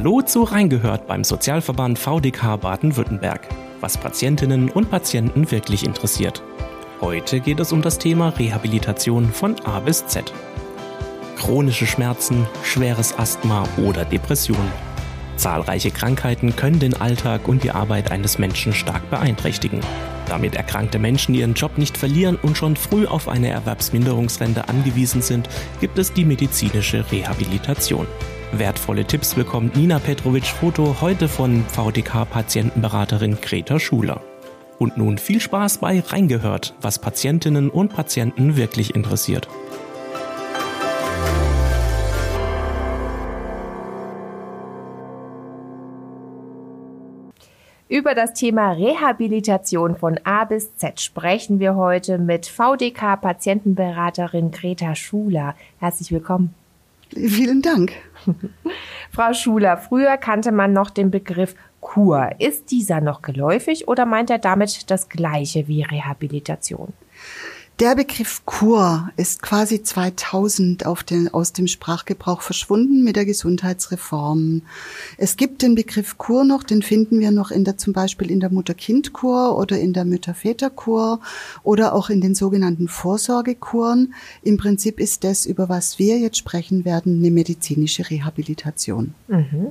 Hallo zu Reingehört beim Sozialverband VDK Baden-Württemberg, was Patientinnen und Patienten wirklich interessiert. Heute geht es um das Thema Rehabilitation von A bis Z. Chronische Schmerzen, schweres Asthma oder Depression. Zahlreiche Krankheiten können den Alltag und die Arbeit eines Menschen stark beeinträchtigen. Damit erkrankte Menschen ihren Job nicht verlieren und schon früh auf eine Erwerbsminderungsrente angewiesen sind, gibt es die medizinische Rehabilitation. Wertvolle Tipps bekommt Nina Petrovic Foto heute von VDK-Patientenberaterin Greta Schuler. Und nun viel Spaß bei Reingehört, was Patientinnen und Patienten wirklich interessiert. Über das Thema Rehabilitation von A bis Z sprechen wir heute mit VDK-Patientenberaterin Greta Schuler. Herzlich willkommen. Vielen Dank. Frau Schuler, früher kannte man noch den Begriff Kur. Ist dieser noch geläufig oder meint er damit das gleiche wie Rehabilitation? Der Begriff Kur ist quasi 2000 auf den, aus dem Sprachgebrauch verschwunden mit der Gesundheitsreform. Es gibt den Begriff Kur noch, den finden wir noch in der, zum Beispiel in der Mutter-Kind-Kur oder in der Mütter-Väter-Kur oder auch in den sogenannten Vorsorgekuren. Im Prinzip ist das, über was wir jetzt sprechen werden, eine medizinische Rehabilitation. Mhm.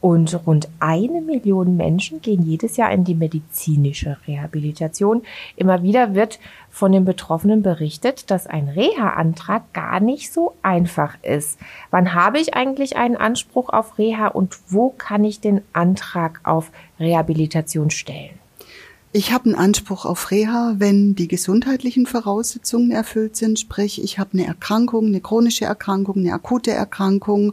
Und rund eine Million Menschen gehen jedes Jahr in die medizinische Rehabilitation. Immer wieder wird von den Betroffenen berichtet, dass ein Reha-Antrag gar nicht so einfach ist. Wann habe ich eigentlich einen Anspruch auf Reha und wo kann ich den Antrag auf Rehabilitation stellen? Ich habe einen Anspruch auf Reha, wenn die gesundheitlichen Voraussetzungen erfüllt sind, sprich ich habe eine Erkrankung, eine chronische Erkrankung, eine akute Erkrankung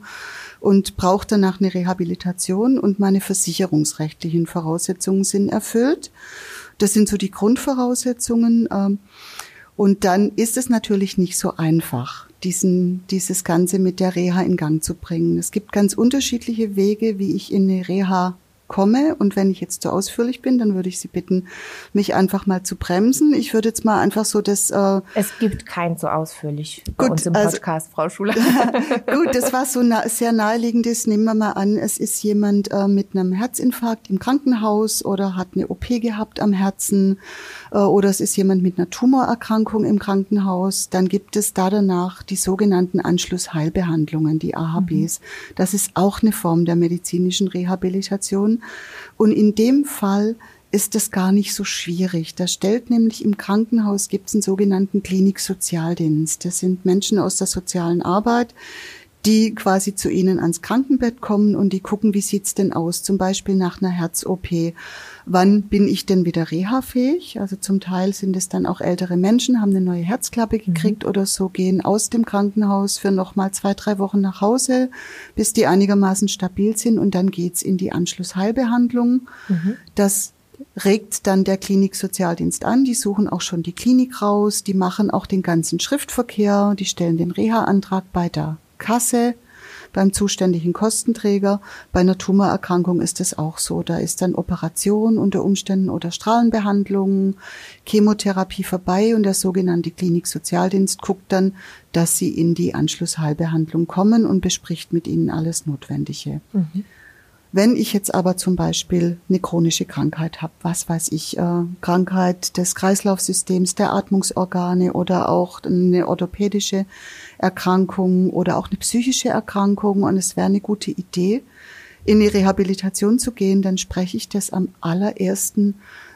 und brauche danach eine Rehabilitation und meine versicherungsrechtlichen Voraussetzungen sind erfüllt. Das sind so die Grundvoraussetzungen. Ähm, und dann ist es natürlich nicht so einfach, diesen, dieses Ganze mit der Reha in Gang zu bringen. Es gibt ganz unterschiedliche Wege, wie ich in eine Reha komme. Und wenn ich jetzt zu ausführlich bin, dann würde ich Sie bitten, mich einfach mal zu bremsen. Ich würde jetzt mal einfach so das. Äh es gibt kein so ausführlich bei gut, uns im also Podcast, also, Frau Schuler. gut, das war so na sehr naheliegendes. Nehmen wir mal an, es ist jemand äh, mit einem Herzinfarkt im Krankenhaus oder hat eine OP gehabt am Herzen äh, oder es ist jemand mit einer Tumorerkrankung im Krankenhaus. Dann gibt es da danach die sogenannten Anschlussheilbehandlungen, die AHBs. Mhm. Das ist auch eine Form der medizinischen Rehabilitation. Und in dem Fall ist es gar nicht so schwierig. Da stellt nämlich im Krankenhaus gibt es einen sogenannten Kliniksozialdienst. Das sind Menschen aus der sozialen Arbeit, die quasi zu ihnen ans Krankenbett kommen und die gucken, wie sieht's denn aus, zum Beispiel nach einer Herz-OP. Wann bin ich denn wieder reha-fähig? Also zum Teil sind es dann auch ältere Menschen, haben eine neue Herzklappe mhm. gekriegt mhm. oder so, gehen aus dem Krankenhaus für nochmal zwei, drei Wochen nach Hause, bis die einigermaßen stabil sind und dann geht's in die Anschlussheilbehandlung. Mhm. Das regt dann der Kliniksozialdienst an. Die suchen auch schon die Klinik raus, die machen auch den ganzen Schriftverkehr, die stellen den Reha-Antrag bei der Kasse beim zuständigen Kostenträger. Bei einer Tumorerkrankung ist es auch so. Da ist dann Operation unter Umständen oder Strahlenbehandlung, Chemotherapie vorbei und der sogenannte Kliniksozialdienst guckt dann, dass sie in die Anschlussheilbehandlung kommen und bespricht mit ihnen alles Notwendige. Mhm. Wenn ich jetzt aber zum Beispiel eine chronische Krankheit habe, was weiß ich, äh, Krankheit des Kreislaufsystems, der Atmungsorgane oder auch eine orthopädische Erkrankung oder auch eine psychische Erkrankung und es wäre eine gute Idee, in die Rehabilitation zu gehen, dann spreche ich das am allerersten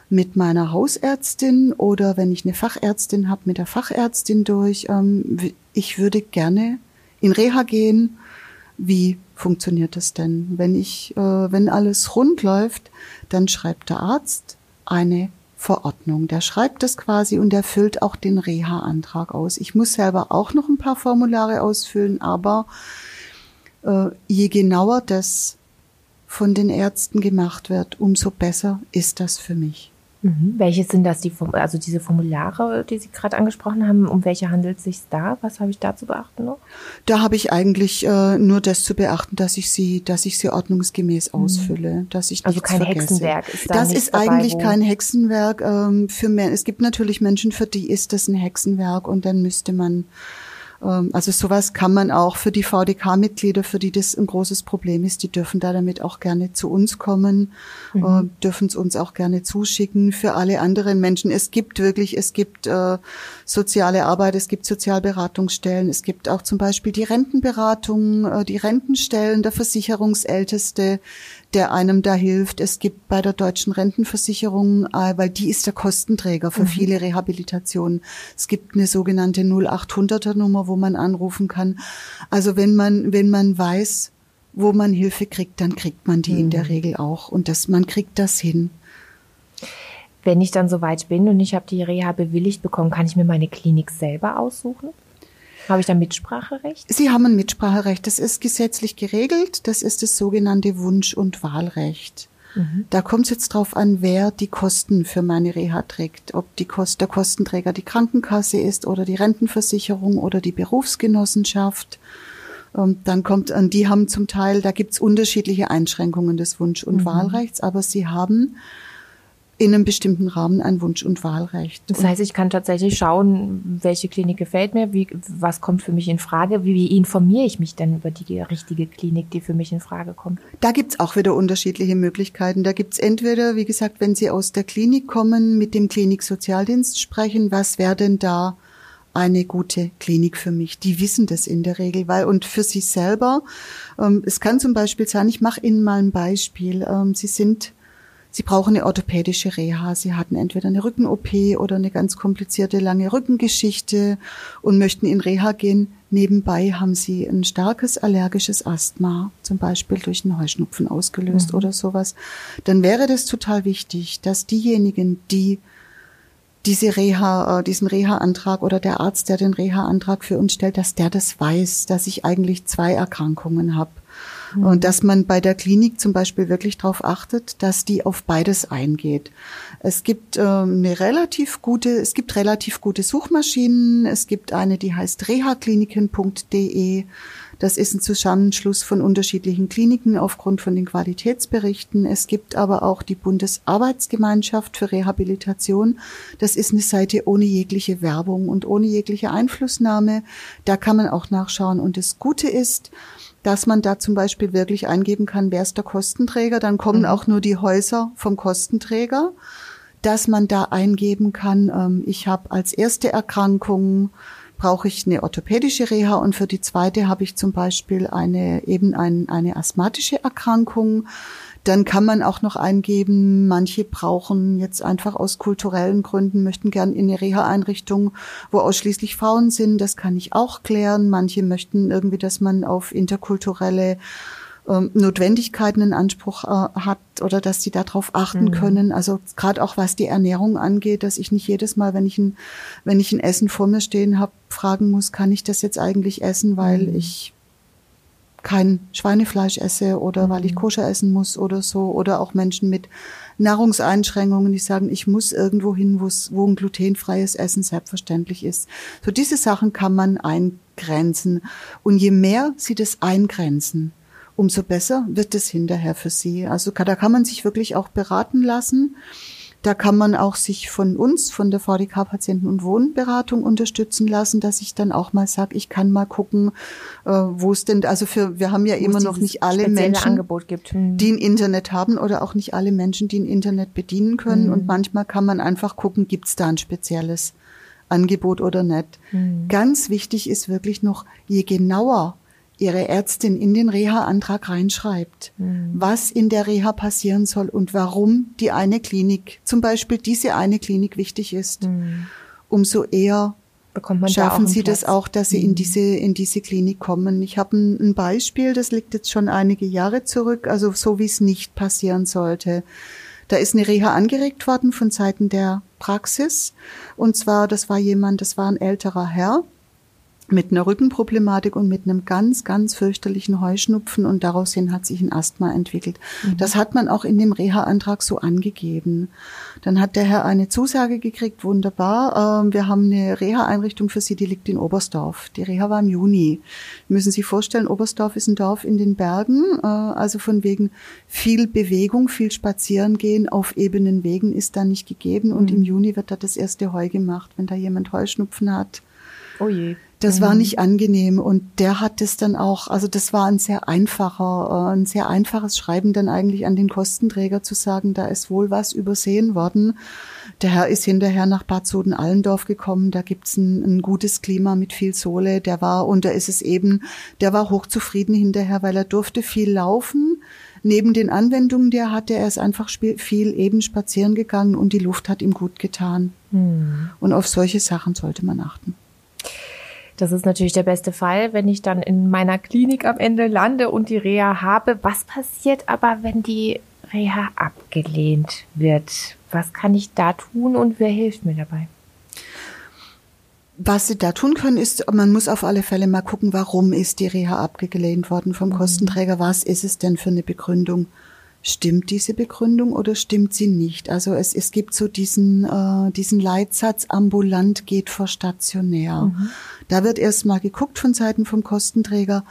mit meiner Hausärztin oder wenn ich eine Fachärztin habe, mit der Fachärztin durch. Ähm, ich würde gerne in Reha gehen. Wie funktioniert das denn? Wenn ich, äh, wenn alles rund läuft, dann schreibt der Arzt eine Verordnung. Der schreibt das quasi und der füllt auch den Reha-Antrag aus. Ich muss selber auch noch ein paar Formulare ausfüllen, aber äh, je genauer das von den Ärzten gemacht wird, umso besser ist das für mich. Mhm. Welche sind das, die, also diese Formulare, die Sie gerade angesprochen haben, um welche handelt es sich da? Was habe ich da zu beachten noch? Da habe ich eigentlich äh, nur das zu beachten, dass ich sie, dass ich sie ordnungsgemäß mhm. ausfülle, dass ich also kein vergesse. Hexenwerk ist da Das ist dabei, eigentlich kein Hexenwerk. Ähm, für mehr, es gibt natürlich Menschen, für die ist das ein Hexenwerk und dann müsste man also sowas kann man auch für die VDK-Mitglieder, für die das ein großes Problem ist, die dürfen da damit auch gerne zu uns kommen, mhm. äh, dürfen es uns auch gerne zuschicken. Für alle anderen Menschen, es gibt wirklich, es gibt äh, soziale Arbeit, es gibt Sozialberatungsstellen, es gibt auch zum Beispiel die Rentenberatung, äh, die Rentenstellen, der Versicherungsälteste, der einem da hilft. Es gibt bei der deutschen Rentenversicherung, äh, weil die ist der Kostenträger für mhm. viele Rehabilitationen. Es gibt eine sogenannte 0800er Nummer, wo man anrufen kann. Also wenn man, wenn man weiß, wo man Hilfe kriegt, dann kriegt man die mhm. in der mhm. Regel auch. Und das, man kriegt das hin. Wenn ich dann soweit bin und ich habe die Reha bewilligt bekommen, kann ich mir meine Klinik selber aussuchen? Habe ich da Mitspracherecht? Sie haben ein Mitspracherecht. Das ist gesetzlich geregelt. Das ist das sogenannte Wunsch- und Wahlrecht. Mhm. Da kommt es jetzt drauf an, wer die Kosten für meine Reha trägt. Ob die Kost, der Kostenträger die Krankenkasse ist oder die Rentenversicherung oder die Berufsgenossenschaft. Und ähm, dann kommt an, die haben zum Teil, da gibt's unterschiedliche Einschränkungen des Wunsch- und mhm. Wahlrechts, aber sie haben in einem bestimmten Rahmen ein Wunsch- und Wahlrecht. Das heißt, ich kann tatsächlich schauen, welche Klinik gefällt mir, wie, was kommt für mich in Frage, wie, wie informiere ich mich denn über die richtige Klinik, die für mich in Frage kommt? Da gibt's auch wieder unterschiedliche Möglichkeiten. Da gibt's entweder, wie gesagt, wenn Sie aus der Klinik kommen, mit dem Kliniksozialdienst sprechen, was wäre denn da eine gute Klinik für mich. Die wissen das in der Regel, weil und für sich selber. Ähm, es kann zum Beispiel sein, ich mache Ihnen mal ein Beispiel. Ähm, Sie sind Sie brauchen eine orthopädische Reha. Sie hatten entweder eine Rücken-OP oder eine ganz komplizierte lange Rückengeschichte und möchten in Reha gehen. Nebenbei haben Sie ein starkes allergisches Asthma, zum Beispiel durch einen Heuschnupfen ausgelöst mhm. oder sowas. Dann wäre das total wichtig, dass diejenigen, die diese Reha, äh, diesen Reha-Antrag oder der Arzt, der den Reha-Antrag für uns stellt, dass der das weiß, dass ich eigentlich zwei Erkrankungen habe Mhm. Und dass man bei der Klinik zum Beispiel wirklich darauf achtet, dass die auf beides eingeht. Es gibt ähm, eine relativ gute, es gibt relativ gute Suchmaschinen. Es gibt eine, die heißt rehakliniken.de. Das ist ein Zusammenschluss von unterschiedlichen Kliniken aufgrund von den Qualitätsberichten. Es gibt aber auch die Bundesarbeitsgemeinschaft für Rehabilitation. Das ist eine Seite ohne jegliche Werbung und ohne jegliche Einflussnahme. Da kann man auch nachschauen. Und das Gute ist, dass man da zum Beispiel wirklich eingeben kann, wer ist der Kostenträger, dann kommen mhm. auch nur die Häuser vom Kostenträger, dass man da eingeben kann, ähm, ich habe als erste Erkrankung brauche ich eine orthopädische Reha und für die zweite habe ich zum Beispiel eine eben ein, eine asthmatische Erkrankung. Dann kann man auch noch eingeben, manche brauchen jetzt einfach aus kulturellen Gründen, möchten gern in eine Reha-Einrichtung, wo ausschließlich Frauen sind. Das kann ich auch klären. Manche möchten irgendwie, dass man auf interkulturelle ähm, Notwendigkeiten in Anspruch äh, hat oder dass die darauf achten mhm. können. Also gerade auch was die Ernährung angeht, dass ich nicht jedes Mal, wenn ich ein, wenn ich ein Essen vor mir stehen habe, fragen muss, kann ich das jetzt eigentlich essen, weil mhm. ich kein Schweinefleisch esse oder weil ich mhm. koscher essen muss oder so. Oder auch Menschen mit Nahrungseinschränkungen, die sagen, ich muss irgendwo hin, wo ein glutenfreies Essen selbstverständlich ist. So diese Sachen kann man eingrenzen. Und je mehr sie das eingrenzen, umso besser wird es hinterher für sie. Also da kann man sich wirklich auch beraten lassen. Da kann man auch sich von uns, von der VDK Patienten- und Wohnberatung unterstützen lassen, dass ich dann auch mal sage, ich kann mal gucken, äh, wo es denn, also für, wir haben ja wo immer noch nicht alle Menschen, hm. die ein Internet haben oder auch nicht alle Menschen, die ein Internet bedienen können. Mhm. Und manchmal kann man einfach gucken, gibt es da ein spezielles Angebot oder nicht. Mhm. Ganz wichtig ist wirklich noch, je genauer ihre Ärztin in den Reha-Antrag reinschreibt, mhm. was in der Reha passieren soll und warum die eine Klinik, zum Beispiel diese eine Klinik wichtig ist, mhm. umso eher schaffen sie Platz. das auch, dass sie mhm. in diese in diese Klinik kommen. Ich habe ein, ein, Beispiel, das liegt jetzt schon einige Jahre zurück, also so wie es nicht passieren sollte. Da ist eine Reha angeregt worden von Seiten der Praxis und zwar, das war jemand, das war ein älterer Herr, mit einer Rückenproblematik und mit einem ganz, ganz fürchterlichen Heuschnupfen und daraus hin hat sich ein Asthma entwickelt. Mhm. Das hat man auch in dem Reha-Antrag so angegeben. Dann hat der Herr eine Zusage gekriegt, wunderbar. Ähm, wir haben eine Reha-Einrichtung für Sie, die liegt in Oberstdorf. Die Reha war im Juni. Müssen Sie vorstellen, Oberstdorf ist ein Dorf in den Bergen, äh, also von wegen viel Bewegung, viel Spazierengehen auf ebenen Wegen ist da nicht gegeben und mhm. im Juni wird da das erste Heu gemacht, wenn da jemand Heuschnupfen hat. Oh je Das mhm. war nicht angenehm und der hat es dann auch, also das war ein sehr einfacher, äh, ein sehr einfaches Schreiben dann eigentlich an den Kostenträger zu sagen, da ist wohl was übersehen worden. Der Herr ist hinterher nach Bad Soden-Allendorf gekommen, da gibt's ein, ein gutes Klima mit viel Sohle, der war, und da ist es eben, der war hochzufrieden hinterher, weil er durfte viel laufen, neben den Anwendungen, die er hatte, er ist einfach viel eben spazieren gegangen und die Luft hat ihm gut getan. Mhm. Und auf solche Sachen sollte man achten. Das ist natürlich der beste Fall, wenn ich dann in meiner Klinik am Ende lande und die Reha habe. Was passiert aber, wenn die Reha abgelehnt wird? Was kann ich da tun und wer hilft mir dabei? Was Sie da tun können, ist, man muss auf alle Fälle mal gucken, warum ist die Reha abgelehnt worden vom mhm. Kostenträger? Was ist es denn für eine Begründung? Stimmt diese Begründung oder stimmt sie nicht? Also es, es gibt so diesen, äh, diesen Leitsatz, ambulant geht vor stationär. Mhm. Da wird erstmal geguckt von Seiten vom Kostenträger,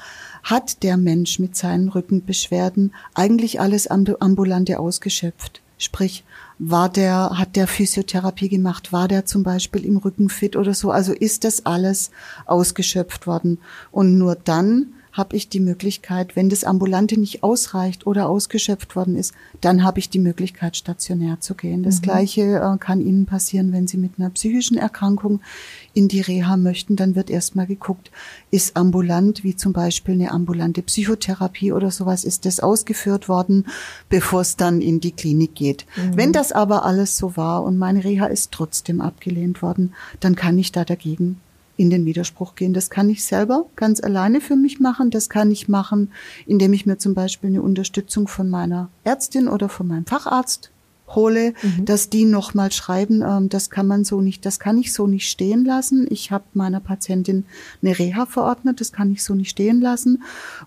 hat der Mensch mit seinen Rückenbeschwerden eigentlich alles ambulante ausgeschöpft? Sprich, war der, hat der Physiotherapie gemacht? War der zum Beispiel im Rücken fit oder so? Also ist das alles ausgeschöpft worden? Und nur dann habe ich die Möglichkeit, wenn das Ambulante nicht ausreicht oder ausgeschöpft worden ist, dann habe ich die Möglichkeit, stationär zu gehen. Das mhm. Gleiche äh, kann Ihnen passieren, wenn Sie mit einer psychischen Erkrankung in die Reha möchten. Dann wird erstmal geguckt, ist ambulant, wie zum Beispiel eine ambulante Psychotherapie oder sowas, ist das ausgeführt worden, bevor es dann in die Klinik geht. Mhm. Wenn das aber alles so war und meine Reha ist trotzdem abgelehnt worden, dann kann ich da dagegen in den Widerspruch gehen. Das kann ich selber ganz alleine für mich machen. Das kann ich machen, indem ich mir zum Beispiel eine Unterstützung von meiner Ärztin oder von meinem Facharzt hole, mhm. dass die nochmal schreiben, ähm, das kann man so nicht, das kann ich so nicht stehen lassen. Ich habe meiner Patientin eine Reha verordnet, das kann ich so nicht stehen lassen.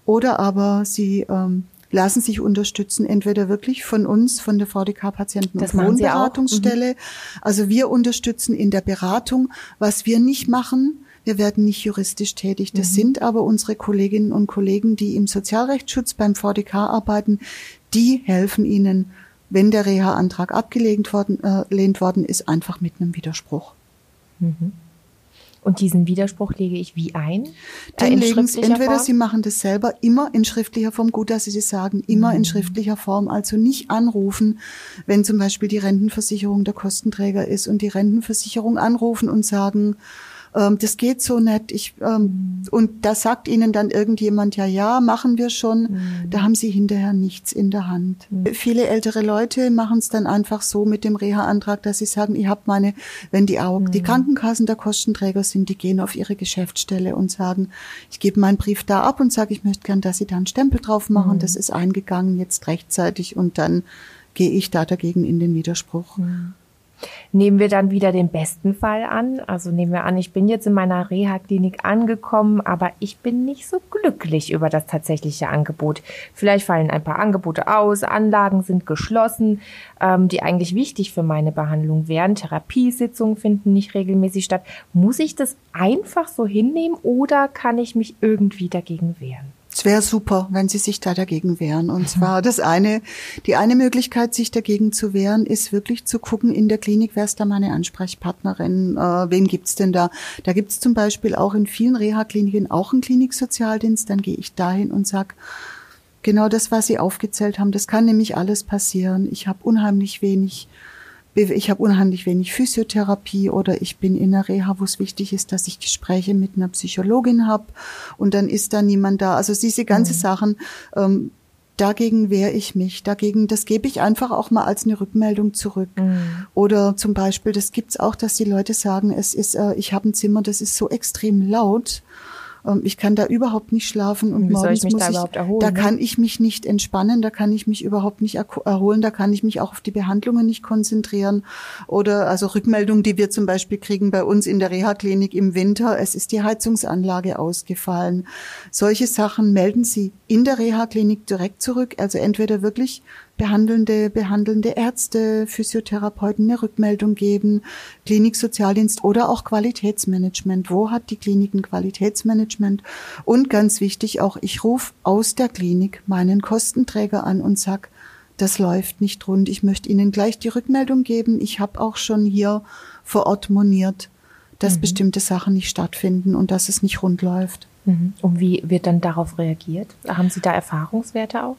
Oder aber sie ähm, lassen sich unterstützen, entweder wirklich von uns, von der VDK-Patienten- und Wohnberatungsstelle. Mhm. Also wir unterstützen in der Beratung, was wir nicht machen. Wir werden nicht juristisch tätig. Das mhm. sind aber unsere Kolleginnen und Kollegen, die im Sozialrechtsschutz beim VDK arbeiten. Die helfen Ihnen, wenn der Reha-Antrag abgelehnt worden, äh, worden ist, einfach mit einem Widerspruch. Mhm. Und diesen Widerspruch lege ich wie ein? Äh, Den legen Sie, entweder Form? Sie machen das selber immer in schriftlicher Form, gut, dass Sie das sagen, immer mhm. in schriftlicher Form, also nicht anrufen, wenn zum Beispiel die Rentenversicherung der Kostenträger ist und die Rentenversicherung anrufen und sagen, ähm, das geht so nicht. Ich, ähm, und da sagt ihnen dann irgendjemand, ja, ja, machen wir schon. Mhm. Da haben sie hinterher nichts in der Hand. Mhm. Viele ältere Leute machen es dann einfach so mit dem Reha-Antrag, dass sie sagen, ich habe meine, wenn die auch mhm. die Krankenkassen der Kostenträger sind, die gehen auf ihre Geschäftsstelle und sagen, ich gebe meinen Brief da ab und sage, ich möchte gern, dass sie da einen Stempel drauf machen. Mhm. Das ist eingegangen jetzt rechtzeitig und dann gehe ich da dagegen in den Widerspruch. Nehmen wir dann wieder den besten Fall an. Also nehmen wir an, ich bin jetzt in meiner Reha-Klinik angekommen, aber ich bin nicht so glücklich über das tatsächliche Angebot. Vielleicht fallen ein paar Angebote aus, Anlagen sind geschlossen, ähm, die eigentlich wichtig für meine Behandlung wären. Therapiesitzungen finden nicht regelmäßig statt. Muss ich das einfach so hinnehmen oder kann ich mich irgendwie dagegen wehren? Es wäre super, wenn Sie sich da dagegen wehren. Und zwar das eine, die eine Möglichkeit, sich dagegen zu wehren, ist wirklich zu gucken in der Klinik, wer ist da meine Ansprechpartnerin, äh, wen gibt's denn da? Da gibt's zum Beispiel auch in vielen Reha-Kliniken auch einen Kliniksozialdienst. Dann gehe ich dahin und sag genau das, was Sie aufgezählt haben. Das kann nämlich alles passieren. Ich habe unheimlich wenig ich habe unheimlich wenig Physiotherapie oder ich bin in der Reha, wo es wichtig ist, dass ich Gespräche mit einer Psychologin habe und dann ist da niemand da. Also diese ganze mhm. Sachen, ähm, dagegen wehre ich mich. Dagegen, das gebe ich einfach auch mal als eine Rückmeldung zurück. Mhm. Oder zum Beispiel, das gibt's auch, dass die Leute sagen, es ist, äh, ich habe ein Zimmer, das ist so extrem laut ich kann da überhaupt nicht schlafen und Wie morgens ich muss da ich, erholen, da ne? kann ich mich nicht entspannen, da kann ich mich überhaupt nicht erholen, da kann ich mich auch auf die Behandlungen nicht konzentrieren. Oder also Rückmeldungen, die wir zum Beispiel kriegen bei uns in der Reha-Klinik im Winter, es ist die Heizungsanlage ausgefallen. Solche Sachen melden Sie in der Reha-Klinik direkt zurück. Also entweder wirklich behandelnde, behandelnde Ärzte, Physiotherapeuten eine Rückmeldung geben, Kliniksozialdienst oder auch Qualitätsmanagement. Wo hat die Klinik ein Qualitätsmanagement? Und ganz wichtig auch, ich rufe aus der Klinik meinen Kostenträger an und sag, das läuft nicht rund. Ich möchte Ihnen gleich die Rückmeldung geben. Ich habe auch schon hier vor Ort moniert. dass mhm. bestimmte Sachen nicht stattfinden und dass es nicht rund läuft. Mhm. Und wie wird dann darauf reagiert? Haben Sie da Erfahrungswerte auch?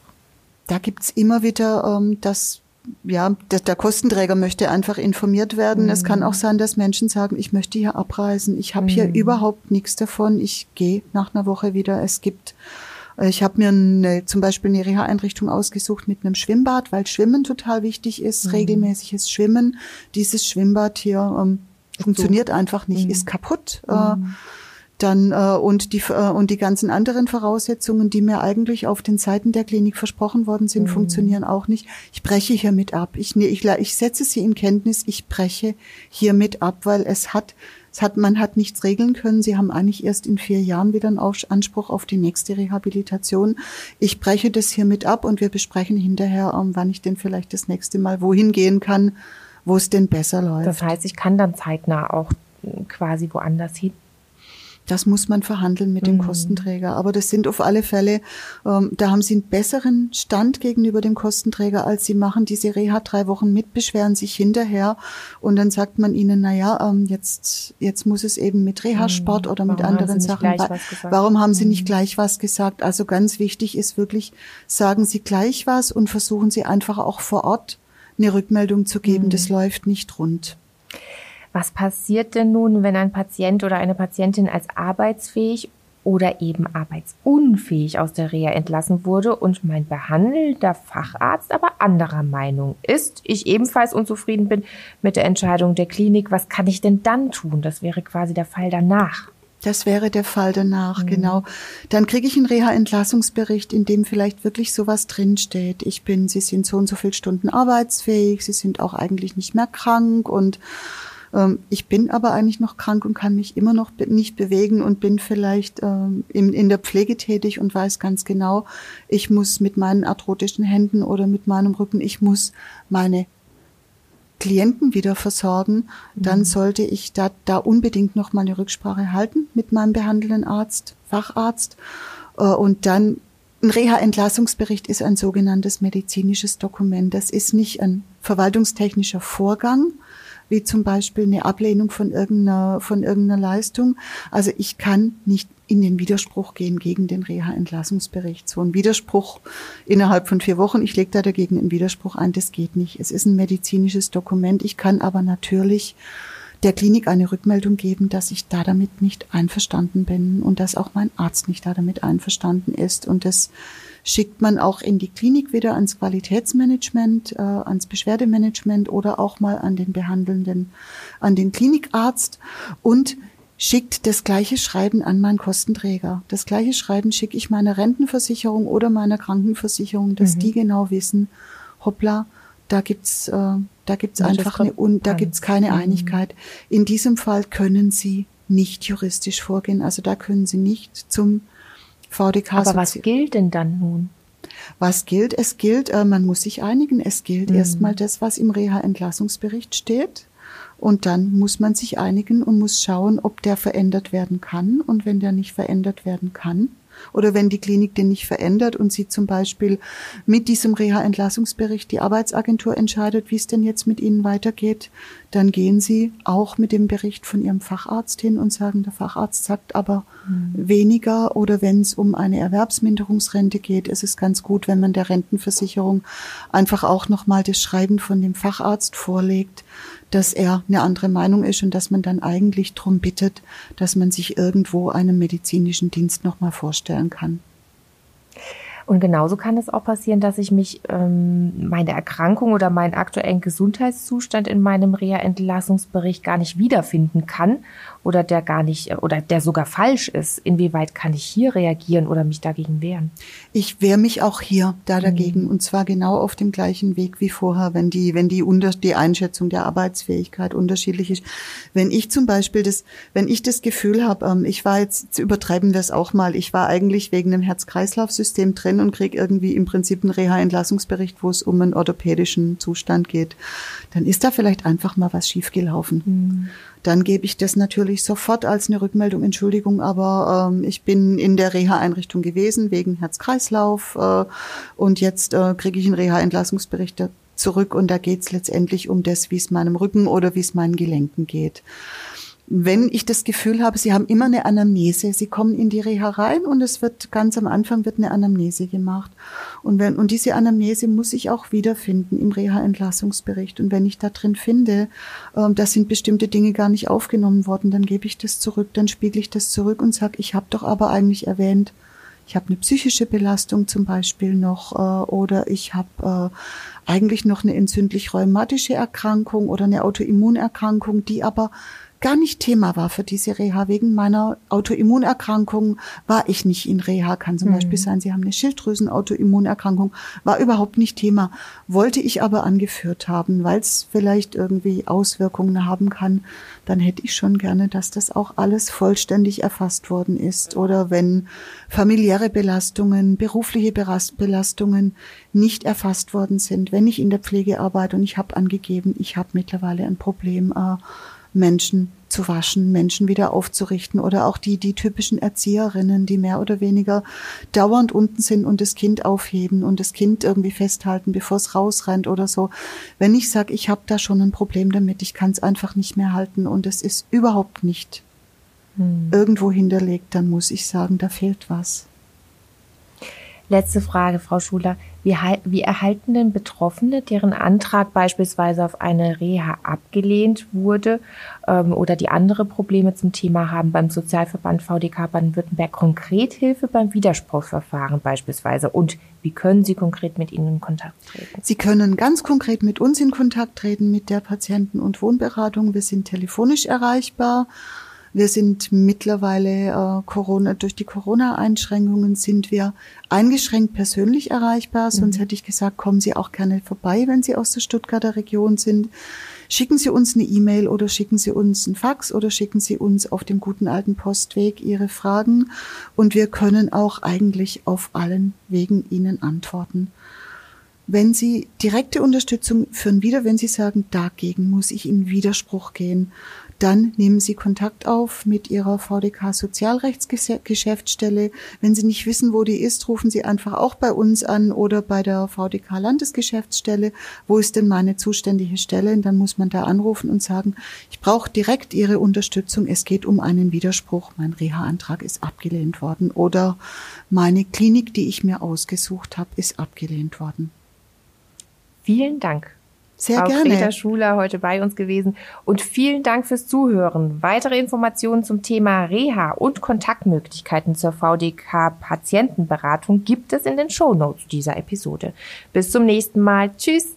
Da gibt's immer wieder, ähm, dass ja, der, der, Kostenträger möchte einfach informiert werden. Mhm. Es kann auch sein, dass Menschen sagen, ich möchte hier abreisen. Ich habe mhm. hier überhaupt nichts davon. Ich gehe nach einer Woche wieder. Es gibt, äh, ich habe mir eine, zum Beispiel eine Reha-Einrichtung ausgesucht mit einem Schwimmbad, weil Schwimmen total wichtig ist, mhm. regelmäßiges Schwimmen. Dieses Schwimmbad hier ähm, funktioniert so. einfach nicht, ist mhm. kaputt. Äh, mhm dann äh, und die äh, und die ganzen anderen Voraussetzungen, die mir eigentlich auf den Seiten der Klinik versprochen worden sind, mhm. funktionieren auch nicht. Ich breche hiermit ab. Ich, ich, ich setze sie in Kenntnis. Ich breche hiermit ab, weil es hat es hat man hat nichts regeln können. Sie haben eigentlich erst in vier Jahren wieder einen Anspruch auf die nächste Rehabilitation. Ich breche das hiermit ab und wir besprechen hinterher, um, ähm, wann ich denn vielleicht das nächste Mal wohin gehen kann, wo es denn besser läuft. Das heißt, ich kann dann zeitnah auch quasi woanders hin das muss man verhandeln mit dem mhm. Kostenträger. Aber das sind auf alle Fälle, ähm, da haben Sie einen besseren Stand gegenüber dem Kostenträger, als Sie machen diese Reha drei Wochen mit, beschweren sich hinterher und dann sagt man Ihnen, na ja, ähm, jetzt, jetzt muss es eben mit Reha-Sport mhm. oder mit Warum anderen Sachen. Warum haben Sie nicht mhm. gleich was gesagt? Also ganz wichtig ist wirklich, sagen Sie gleich was und versuchen Sie einfach auch vor Ort eine Rückmeldung zu geben. Mhm. Das läuft nicht rund. Was passiert denn nun, wenn ein Patient oder eine Patientin als arbeitsfähig oder eben arbeitsunfähig aus der Reha entlassen wurde und mein behandelnder Facharzt aber anderer Meinung ist, ich ebenfalls unzufrieden bin mit der Entscheidung der Klinik, was kann ich denn dann tun? Das wäre quasi der Fall danach. Das wäre der Fall danach, mhm. genau. Dann kriege ich einen Reha-Entlassungsbericht, in dem vielleicht wirklich sowas drinsteht. Ich bin, Sie sind so und so viele Stunden arbeitsfähig, Sie sind auch eigentlich nicht mehr krank und ich bin aber eigentlich noch krank und kann mich immer noch nicht bewegen und bin vielleicht ähm, in, in der Pflege tätig und weiß ganz genau, ich muss mit meinen arthrotischen Händen oder mit meinem Rücken, ich muss meine Klienten wieder versorgen, dann mhm. sollte ich da, da unbedingt noch mal eine Rücksprache halten mit meinem behandelnden Arzt, Facharzt. Äh, und dann ein Reha-Entlassungsbericht ist ein sogenanntes medizinisches Dokument. Das ist nicht ein verwaltungstechnischer Vorgang, wie zum Beispiel eine Ablehnung von irgendeiner, von irgendeiner Leistung. Also ich kann nicht in den Widerspruch gehen gegen den Reha-Entlassungsbericht. So ein Widerspruch innerhalb von vier Wochen, ich lege da dagegen einen Widerspruch ein, das geht nicht. Es ist ein medizinisches Dokument. Ich kann aber natürlich der Klinik eine Rückmeldung geben, dass ich da damit nicht einverstanden bin und dass auch mein Arzt nicht da damit einverstanden ist. Und das schickt man auch in die Klinik wieder ans Qualitätsmanagement, äh, ans Beschwerdemanagement oder auch mal an den behandelnden, an den Klinikarzt und schickt das gleiche Schreiben an meinen Kostenträger. Das gleiche Schreiben schicke ich meiner Rentenversicherung oder meiner Krankenversicherung, dass mhm. die genau wissen, hoppla, da gibt's, äh, da gibt's ja, einfach eine, und da gibt's keine mhm. Einigkeit. In diesem Fall können Sie nicht juristisch vorgehen. Also da können Sie nicht zum VDK. Aber was gilt denn dann nun? Was gilt? Es gilt, äh, man muss sich einigen. Es gilt mhm. erstmal das, was im Reha-Entlassungsbericht steht. Und dann muss man sich einigen und muss schauen, ob der verändert werden kann. Und wenn der nicht verändert werden kann, oder wenn die Klinik den nicht verändert und sie zum Beispiel mit diesem Reha-Entlassungsbericht die Arbeitsagentur entscheidet, wie es denn jetzt mit ihnen weitergeht, dann gehen sie auch mit dem Bericht von ihrem Facharzt hin und sagen, der Facharzt sagt aber mhm. weniger oder wenn es um eine Erwerbsminderungsrente geht, ist es ganz gut, wenn man der Rentenversicherung einfach auch nochmal das Schreiben von dem Facharzt vorlegt, dass er eine andere Meinung ist und dass man dann eigentlich darum bittet, dass man sich irgendwo einen medizinischen Dienst nochmal vorstellen kann. Und genauso kann es auch passieren, dass ich mich ähm, meine Erkrankung oder meinen aktuellen Gesundheitszustand in meinem Reha-Entlassungsbericht gar nicht wiederfinden kann oder der gar nicht oder der sogar falsch ist. Inwieweit kann ich hier reagieren oder mich dagegen wehren? Ich wehre mich auch hier da dagegen mhm. und zwar genau auf dem gleichen Weg wie vorher, wenn die wenn die unter die Einschätzung der Arbeitsfähigkeit unterschiedlich ist. Wenn ich zum Beispiel das, wenn ich das Gefühl habe, ähm, ich war jetzt, jetzt übertreiben wir es auch mal, ich war eigentlich wegen einem Herz-Kreislauf-System drin und kriege irgendwie im Prinzip einen Reha-Entlassungsbericht, wo es um einen orthopädischen Zustand geht, dann ist da vielleicht einfach mal was schiefgelaufen. Mhm dann gebe ich das natürlich sofort als eine Rückmeldung, Entschuldigung, aber ähm, ich bin in der Reha-Einrichtung gewesen wegen Herz-Kreislauf äh, und jetzt äh, kriege ich einen Reha-Entlassungsbericht zurück und da geht es letztendlich um das, wie es meinem Rücken oder wie es meinen Gelenken geht. Wenn ich das Gefühl habe, sie haben immer eine Anamnese, sie kommen in die Reha rein und es wird ganz am Anfang wird eine Anamnese gemacht. Und wenn, und diese Anamnese muss ich auch wiederfinden im Reha-Entlassungsbericht. Und wenn ich da drin finde, ähm, da sind bestimmte Dinge gar nicht aufgenommen worden, dann gebe ich das zurück, dann spiegel ich das zurück und sage, ich habe doch aber eigentlich erwähnt, ich habe eine psychische Belastung zum Beispiel noch äh, oder ich habe äh, eigentlich noch eine entzündlich-rheumatische Erkrankung oder eine Autoimmunerkrankung, die aber gar nicht Thema war für diese Reha. Wegen meiner Autoimmunerkrankung war ich nicht in Reha. Kann zum mhm. Beispiel sein, Sie haben eine Schilddrüsen-Autoimmunerkrankung, war überhaupt nicht Thema. Wollte ich aber angeführt haben, weil es vielleicht irgendwie Auswirkungen haben kann, dann hätte ich schon gerne, dass das auch alles vollständig erfasst worden ist. Oder wenn familiäre Belastungen, berufliche Belastungen nicht erfasst worden sind, wenn ich in der Pflege arbeite und ich habe angegeben, ich habe mittlerweile ein Problem, äh, Menschen zu waschen, Menschen wieder aufzurichten oder auch die, die typischen Erzieherinnen, die mehr oder weniger dauernd unten sind und das Kind aufheben und das Kind irgendwie festhalten, bevor es rausrennt oder so. Wenn ich sage, ich habe da schon ein Problem damit, ich kann es einfach nicht mehr halten und es ist überhaupt nicht hm. irgendwo hinterlegt, dann muss ich sagen, da fehlt was. Letzte Frage, Frau Schuler. Wie, wie erhalten denn Betroffene, deren Antrag beispielsweise auf eine Reha abgelehnt wurde ähm, oder die andere Probleme zum Thema haben, beim Sozialverband VDK Baden-Württemberg konkret Hilfe beim Widerspruchsverfahren beispielsweise? Und wie können Sie konkret mit Ihnen in Kontakt treten? Sie können ganz konkret mit uns in Kontakt treten, mit der Patienten- und Wohnberatung. Wir sind telefonisch erreichbar. Wir sind mittlerweile äh, Corona durch die Corona-Einschränkungen sind wir eingeschränkt persönlich erreichbar. Sonst mhm. hätte ich gesagt, kommen Sie auch gerne vorbei, wenn Sie aus der Stuttgarter Region sind. Schicken Sie uns eine E-Mail oder schicken Sie uns einen Fax oder schicken Sie uns auf dem guten alten Postweg Ihre Fragen und wir können auch eigentlich auf allen Wegen Ihnen antworten. Wenn Sie direkte Unterstützung führen wieder, wenn Sie sagen, dagegen muss ich in Widerspruch gehen, dann nehmen Sie Kontakt auf mit Ihrer VDK Sozialrechtsgeschäftsstelle. Wenn Sie nicht wissen, wo die ist, rufen Sie einfach auch bei uns an oder bei der VDK Landesgeschäftsstelle. Wo ist denn meine zuständige Stelle? Und dann muss man da anrufen und sagen, ich brauche direkt Ihre Unterstützung. Es geht um einen Widerspruch. Mein Reha-Antrag ist abgelehnt worden oder meine Klinik, die ich mir ausgesucht habe, ist abgelehnt worden. Vielen Dank. Sehr Frau gerne. Greta Schuler heute bei uns gewesen. Und vielen Dank fürs Zuhören. Weitere Informationen zum Thema Reha und Kontaktmöglichkeiten zur VDK Patientenberatung gibt es in den Shownotes dieser Episode. Bis zum nächsten Mal. Tschüss.